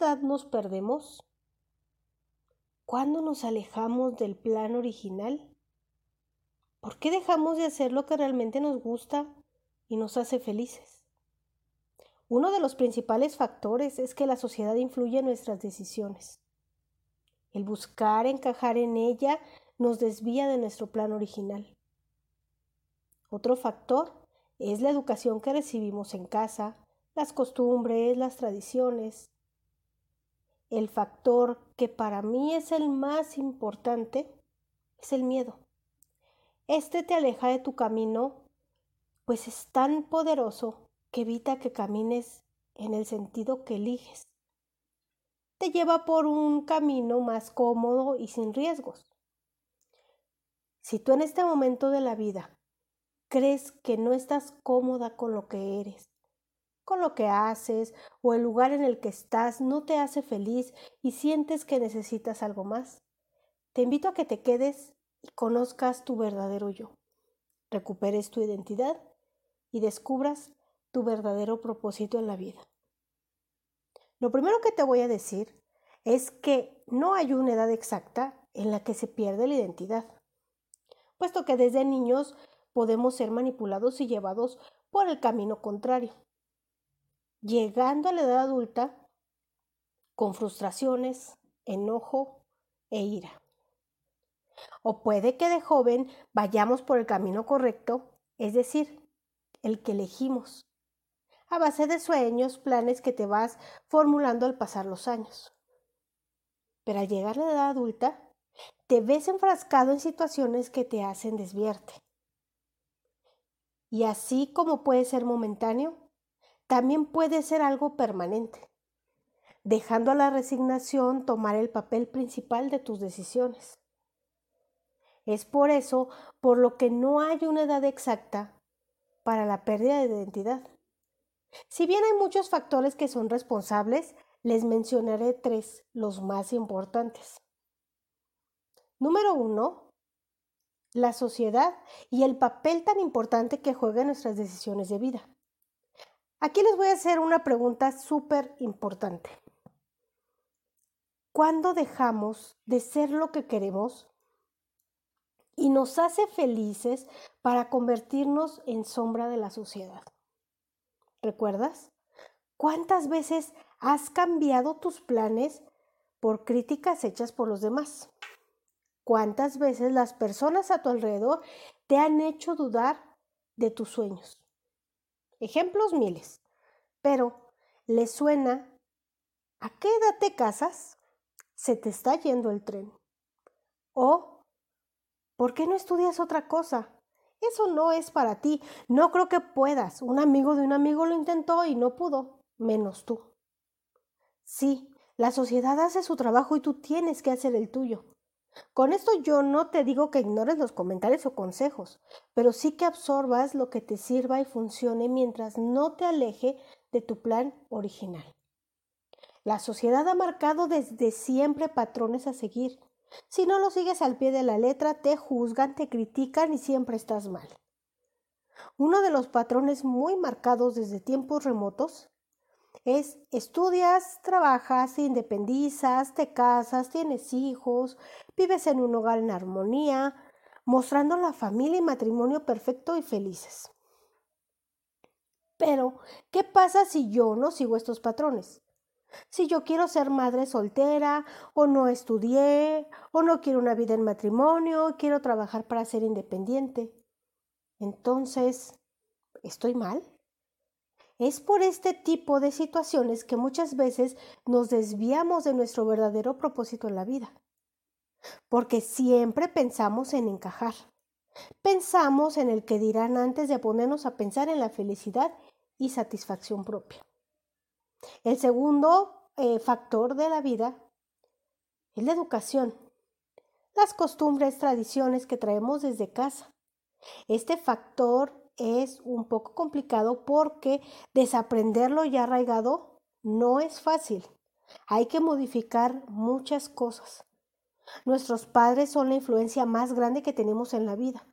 edad nos perdemos? ¿Cuándo nos alejamos del plan original? ¿Por qué dejamos de hacer lo que realmente nos gusta y nos hace felices? Uno de los principales factores es que la sociedad influye en nuestras decisiones. El buscar encajar en ella nos desvía de nuestro plan original. Otro factor es la educación que recibimos en casa, las costumbres, las tradiciones. El factor que para mí es el más importante es el miedo. Este te aleja de tu camino, pues es tan poderoso que evita que camines en el sentido que eliges. Te lleva por un camino más cómodo y sin riesgos. Si tú en este momento de la vida crees que no estás cómoda con lo que eres, con lo que haces o el lugar en el que estás no te hace feliz y sientes que necesitas algo más, te invito a que te quedes y conozcas tu verdadero yo, recuperes tu identidad y descubras tu verdadero propósito en la vida. Lo primero que te voy a decir es que no hay una edad exacta en la que se pierde la identidad, puesto que desde niños podemos ser manipulados y llevados por el camino contrario, llegando a la edad adulta con frustraciones, enojo e ira. O puede que de joven vayamos por el camino correcto, es decir, el que elegimos, a base de sueños, planes que te vas formulando al pasar los años. Pero al llegar a la edad adulta, te ves enfrascado en situaciones que te hacen desviarte. Y así como puede ser momentáneo, también puede ser algo permanente, dejando a la resignación tomar el papel principal de tus decisiones. Es por eso por lo que no hay una edad exacta para la pérdida de identidad. Si bien hay muchos factores que son responsables, les mencionaré tres, los más importantes. Número uno, la sociedad y el papel tan importante que juega en nuestras decisiones de vida. Aquí les voy a hacer una pregunta súper importante. ¿Cuándo dejamos de ser lo que queremos y nos hace felices para convertirnos en sombra de la sociedad? ¿Recuerdas? ¿Cuántas veces has cambiado tus planes por críticas hechas por los demás? ¿Cuántas veces las personas a tu alrededor te han hecho dudar de tus sueños? Ejemplos miles. Pero, ¿le suena? ¿A qué edad te casas? Se te está yendo el tren. O, ¿por qué no estudias otra cosa? Eso no es para ti. No creo que puedas. Un amigo de un amigo lo intentó y no pudo, menos tú. Sí, la sociedad hace su trabajo y tú tienes que hacer el tuyo. Con esto yo no te digo que ignores los comentarios o consejos, pero sí que absorbas lo que te sirva y funcione mientras no te aleje de tu plan original. La sociedad ha marcado desde siempre patrones a seguir. Si no lo sigues al pie de la letra, te juzgan, te critican y siempre estás mal. Uno de los patrones muy marcados desde tiempos remotos es estudias, trabajas, independizas, te casas, tienes hijos, vives en un hogar en armonía, mostrando la familia y matrimonio perfecto y felices. Pero, ¿qué pasa si yo no sigo estos patrones? Si yo quiero ser madre soltera, o no estudié, o no quiero una vida en matrimonio, quiero trabajar para ser independiente. Entonces, ¿estoy mal? Es por este tipo de situaciones que muchas veces nos desviamos de nuestro verdadero propósito en la vida. Porque siempre pensamos en encajar. Pensamos en el que dirán antes de ponernos a pensar en la felicidad y satisfacción propia. El segundo eh, factor de la vida es la educación, las costumbres, tradiciones que traemos desde casa. Este factor es un poco complicado porque desaprenderlo ya arraigado no es fácil. Hay que modificar muchas cosas. Nuestros padres son la influencia más grande que tenemos en la vida.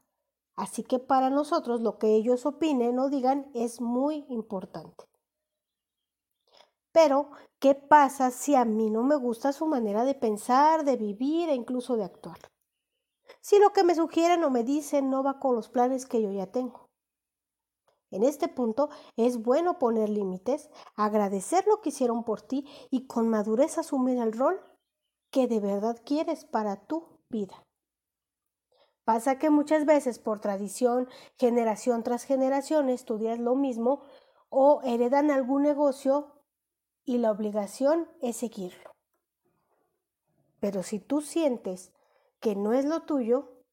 Así que para nosotros lo que ellos opinen o digan es muy importante. Pero, ¿qué pasa si a mí no me gusta su manera de pensar, de vivir e incluso de actuar? Si lo que me sugieren o me dicen no va con los planes que yo ya tengo. En este punto es bueno poner límites, agradecer lo que hicieron por ti y con madurez asumir el rol que de verdad quieres para tu vida. Pasa que muchas veces por tradición, generación tras generación, estudias lo mismo o heredan algún negocio y la obligación es seguirlo. Pero si tú sientes que no es lo tuyo,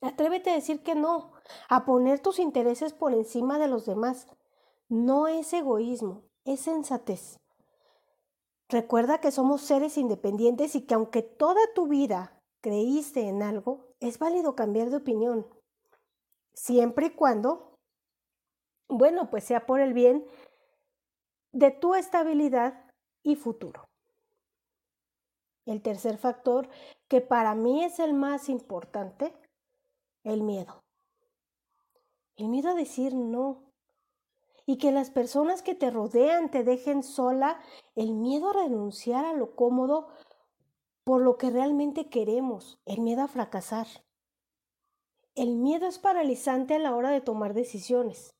atrévete a decir que no, a poner tus intereses por encima de los demás. No es egoísmo, es sensatez. Recuerda que somos seres independientes y que aunque toda tu vida creíste en algo, es válido cambiar de opinión. Siempre y cuando, bueno, pues sea por el bien de tu estabilidad y futuro. El tercer factor, que para mí es el más importante, el miedo. El miedo a decir no. Y que las personas que te rodean te dejen sola, el miedo a renunciar a lo cómodo por lo que realmente queremos, el miedo a fracasar. El miedo es paralizante a la hora de tomar decisiones.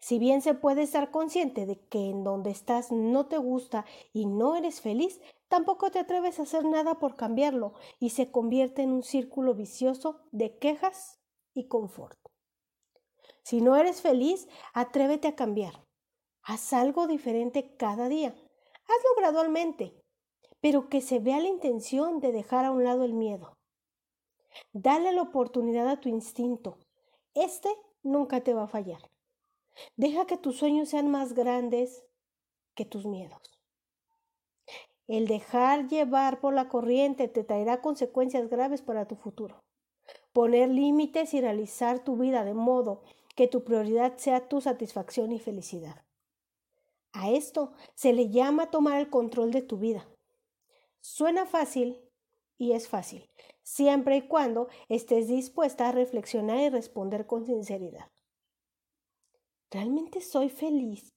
Si bien se puede estar consciente de que en donde estás no te gusta y no eres feliz, tampoco te atreves a hacer nada por cambiarlo y se convierte en un círculo vicioso de quejas y confort. Si no eres feliz, atrévete a cambiar. Haz algo diferente cada día. Hazlo gradualmente, pero que se vea la intención de dejar a un lado el miedo. Dale la oportunidad a tu instinto. Este nunca te va a fallar. Deja que tus sueños sean más grandes que tus miedos. El dejar llevar por la corriente te traerá consecuencias graves para tu futuro. Poner límites y realizar tu vida de modo que tu prioridad sea tu satisfacción y felicidad. A esto se le llama tomar el control de tu vida. Suena fácil y es fácil, siempre y cuando estés dispuesta a reflexionar y responder con sinceridad. ¿realmente soy feliz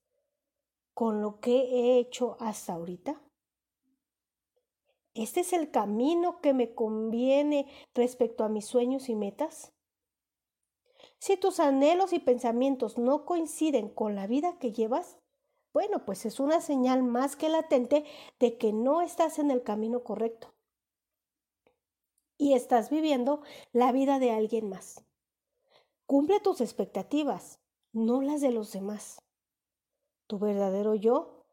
con lo que he hecho hasta ahorita? ¿Este es el camino que me conviene respecto a mis sueños y metas? Si tus anhelos y pensamientos no coinciden con la vida que llevas, bueno, pues es una señal más que latente de que no estás en el camino correcto y estás viviendo la vida de alguien más. Cumple tus expectativas, no las de los demás. Tu verdadero yo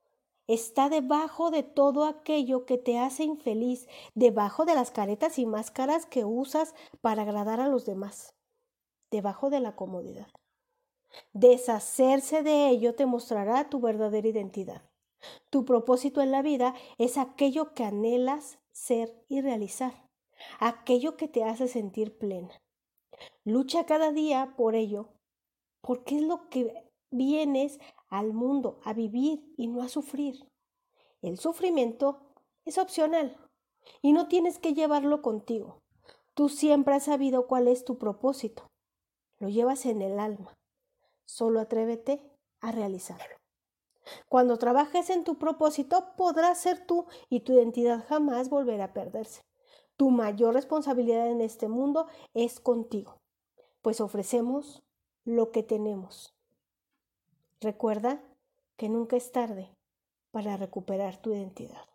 está debajo de todo aquello que te hace infeliz, debajo de las caretas y máscaras que usas para agradar a los demás, debajo de la comodidad. Deshacerse de ello te mostrará tu verdadera identidad. Tu propósito en la vida es aquello que anhelas ser y realizar, aquello que te hace sentir plena. Lucha cada día por ello porque es lo que vienes al mundo a vivir y no a sufrir. El sufrimiento es opcional y no tienes que llevarlo contigo. Tú siempre has sabido cuál es tu propósito. Lo llevas en el alma. Solo atrévete a realizarlo. Cuando trabajes en tu propósito, podrás ser tú y tu identidad jamás volverá a perderse. Tu mayor responsabilidad en este mundo es contigo, pues ofrecemos lo que tenemos. Recuerda que nunca es tarde para recuperar tu identidad.